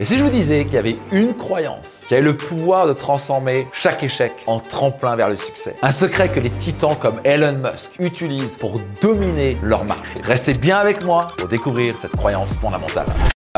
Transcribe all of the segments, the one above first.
Et si je vous disais qu'il y avait une croyance qui avait le pouvoir de transformer chaque échec en tremplin vers le succès, un secret que les titans comme Elon Musk utilisent pour dominer leur marché, restez bien avec moi pour découvrir cette croyance fondamentale.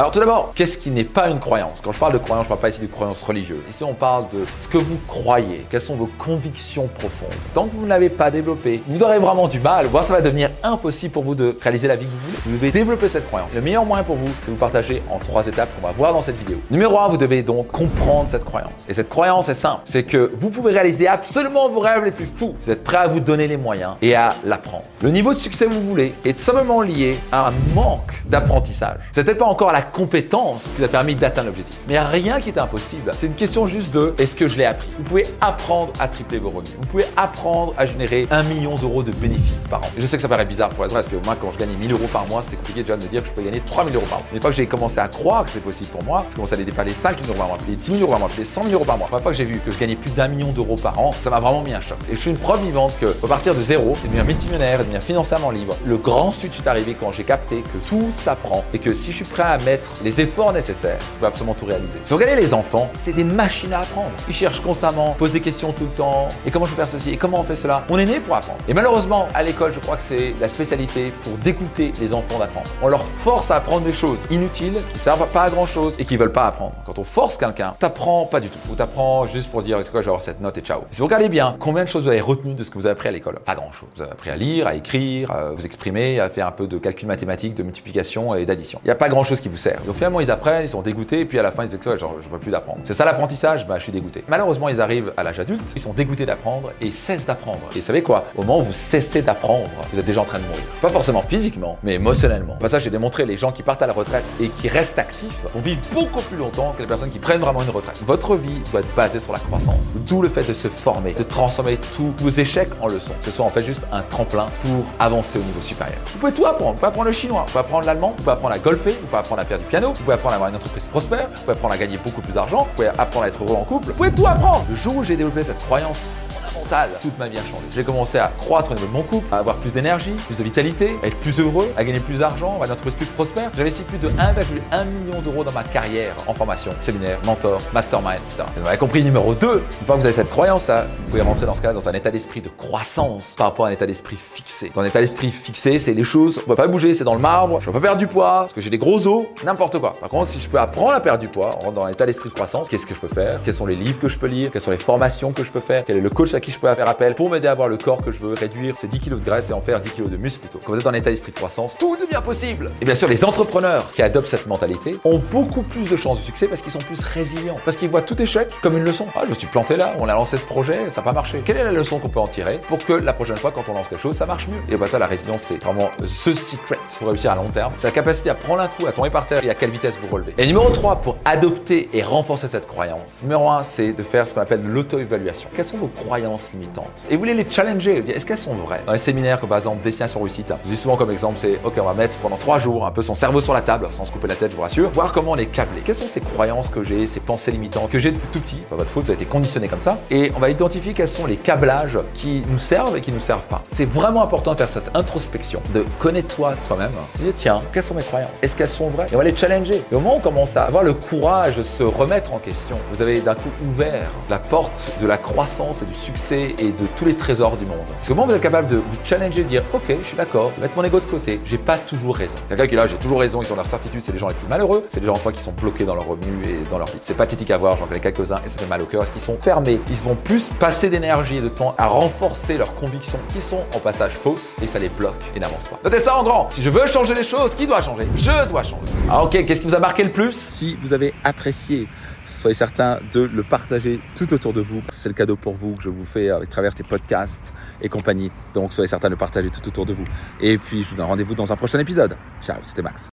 Alors tout d'abord, qu'est-ce qui n'est pas une croyance? Quand je parle de croyance, je ne parle pas ici de croyance religieuse. Ici, on parle de ce que vous croyez, quelles sont vos convictions profondes? Tant que vous ne l'avez pas développé, vous aurez vraiment du mal, voire ça va devenir impossible pour vous de réaliser la vie que vous voulez. Vous devez développer cette croyance. Le meilleur moyen pour vous, c'est de vous partager en trois étapes qu'on va voir dans cette vidéo. Numéro 1, vous devez donc comprendre cette croyance. Et cette croyance est simple, c'est que vous pouvez réaliser absolument vos rêves les plus fous. Vous êtes prêt à vous donner les moyens et à l'apprendre. Le niveau de succès que vous voulez est simplement lié à un manque d'apprentissage. C'est peut-être pas encore la compétence qui vous a permis d'atteindre l'objectif. Mais rien qui est impossible. C'est une question juste de est-ce que je l'ai appris? Vous pouvez apprendre à tripler vos revenus. Vous pouvez apprendre à générer un million d'euros de bénéfices par an. Je sais que ça paraît bizarre pour vrai, parce que moi, quand je gagnais 1000 euros par mois, c'était compliqué déjà de me dire que je peux gagner 3000 euros par mois. Une fois que j'ai commencé à croire que c'est possible pour moi, je commence à aller dépasser 5 000 euros par mois, puis 10 000 euros par mois, puis 100 000 euros par mois. Une fois que j'ai vu que je gagnais plus d'un million d'euros par an, ça m'a vraiment mis un choc. Et je suis une preuve vivante que, à partir de zéro, et devenir multimillionnaire, devenir financièrement libre, le grand switch est arrivé quand j'ai capté que tout s'apprend et que si je suis prêt à mettre les efforts nécessaires, je peux absolument tout réaliser. Si vous regardez les enfants, c'est des machines à apprendre. Ils cherchent constamment, posent des questions tout le temps. Et comment je peux faire ceci? Et comment on fait cela? On est né pour apprendre. Et malheureusement, à l'école, je crois que c'est la spécialité pour dégoûter les enfants d'apprendre. On leur force à apprendre des choses inutiles, qui servent pas à grand chose et qui veulent pas apprendre. Quand on force quelqu'un, t'apprends pas du tout. Ou t'apprends juste pour dire, quoi, je vais avoir cette note et ciao. Si vous regardez bien, combien de choses vous avez retenu de ce que vous avez appris à l'école? Pas grand chose. Vous avez appris à lire, à écrire, à vous exprimer, à faire un peu de calcul mathématique, de multiplication et d'addition. Il n'y a pas grand chose qui vous sert. Donc finalement, ils apprennent, ils sont dégoûtés, et puis à la fin, ils disent que genre, je ne veux plus d'apprendre. C'est ça l'apprentissage? Bah, je suis dégoûté. Malheureusement, ils arrivent à l'âge adulte, ils sont dégoûtés d'apprendre et ils cessent d'apprendre. Et vous savez quoi? Au moment où vous cessez d'apprendre, vous êtes déjà en train de mourir. Pas forcément physiquement, mais émotionnellement. Pas ça, j'ai démontré les gens qui partent à la retraite et qui restent actifs vont vivre beaucoup plus longtemps que les personnes qui prennent vraiment une retraite. Votre vie doit être basée sur la croissance. D'où le fait de se former, de transformer tous vos échecs en leçons. Ce soit en fait juste un tremplin pour avancer au niveau supérieur. Vous pouvez tout apprendre. Vous pouvez apprendre le chinois, vous pouvez apprendre l'allemand, vous pouvez apprendre à golfer, vous pouvez apprendre à faire du piano, vous pouvez apprendre à avoir une entreprise prospère, vous pouvez apprendre à gagner beaucoup plus d'argent, vous pouvez apprendre à être heureux en couple, vous pouvez tout apprendre. Le jour où j'ai développé cette croyance toute ma vie a changé. J'ai commencé à croître au niveau de mon couple, à avoir plus d'énergie, plus de vitalité, à être plus heureux, à gagner plus d'argent, à une entreprise plus prospère. J'ai investi plus de 1,1 million d'euros dans ma carrière en formation, séminaire, mentor, mastermind, etc. Vous avez compris numéro 2, une fois que vous avez cette croyance vous pouvez rentrer dans ce cas dans un état d'esprit de croissance par rapport à un état d'esprit fixé. Dans un état d'esprit fixé, c'est les choses, on ne peut pas bouger, c'est dans le marbre, je ne peux pas perdre du poids, parce que j'ai des gros os, n'importe quoi. Par contre, si je peux apprendre à perdre du poids, on rentre dans un état d'esprit de croissance, qu'est-ce que je peux faire? Quels sont les livres que je peux lire? Quelles sont les formations que je peux faire? Quel est le coach à qui je peux faire appel pour m'aider à avoir le corps que je veux, réduire ces 10 kilos de graisse et en faire 10 kilos de muscle plutôt. Quand vous êtes en état d'esprit de croissance, tout devient possible. Et bien sûr, les entrepreneurs qui adoptent cette mentalité ont beaucoup plus de chances de succès parce qu'ils sont plus résilients, parce qu'ils voient tout échec comme une leçon. Ah, je me suis planté là, on a lancé ce projet, ça n'a pas marché. Quelle est la leçon qu'on peut en tirer pour que la prochaine fois, quand on lance quelque chose, ça marche mieux? Et bien ça, la résilience, c'est vraiment ce secret pour réussir à long terme. C'est la capacité à prendre un coup, à tomber par terre et à quelle vitesse vous relevez. Et numéro 3, pour adopter et renforcer cette croyance, numéro 1, c'est de faire ce qu'on appelle l'auto-évaluation. Quelles sont vos croyances limitantes Et vous voulez les challenger, est-ce qu'elles sont vraies Dans les séminaires, comme par exemple Destination Réussite, je dis souvent comme exemple, c'est ok, on va mettre pendant trois jours un peu son cerveau sur la table, sans se couper la tête, je vous rassure, voir comment on est câblé. Quelles sont ces croyances que j'ai, ces pensées limitantes que j'ai depuis tout petit Pas votre faute, vous avez été conditionné comme ça. Et on va identifier quels sont les câblages qui nous servent et qui nous servent pas. C'est vraiment important de faire cette introspection, de connaître-toi toi-même. Dis, tiens, quelles sont mes croyances? Est-ce qu'elles sont vraies? Et on va les challenger. Et au moment où on commence à avoir le courage de se remettre en question, vous avez d'un coup ouvert la porte de la croissance et du succès et de tous les trésors du monde. Parce que moment vous êtes capable de vous challenger, de dire ok, je suis d'accord, mettre mon ego de côté, j'ai pas toujours raison. Quelqu'un qui est là, j'ai toujours raison, ils dans leur certitude, c'est les gens les plus malheureux, c'est les gens enfin qui sont bloqués dans leurs revenus et dans leur vie. C'est pathétique à voir, j'en connais quelques-uns et ça fait mal au cœur, parce qu'ils sont fermés? Ils vont plus passer d'énergie et de temps à renforcer leurs convictions qui sont en passage fausses et ça les bloque et n'avance pas. Notez ça en grand. Si je veux changer les choses, qui doit changer? Je dois changer. Ah ok, qu'est-ce qui vous a marqué le plus? Si vous avez apprécié, soyez certain de le partager tout autour de vous. C'est le cadeau pour vous que je vous fais à travers ces podcasts et compagnie. Donc soyez certain de partager tout autour de vous. Et puis je vous donne rendez-vous dans un prochain épisode. Ciao, c'était Max.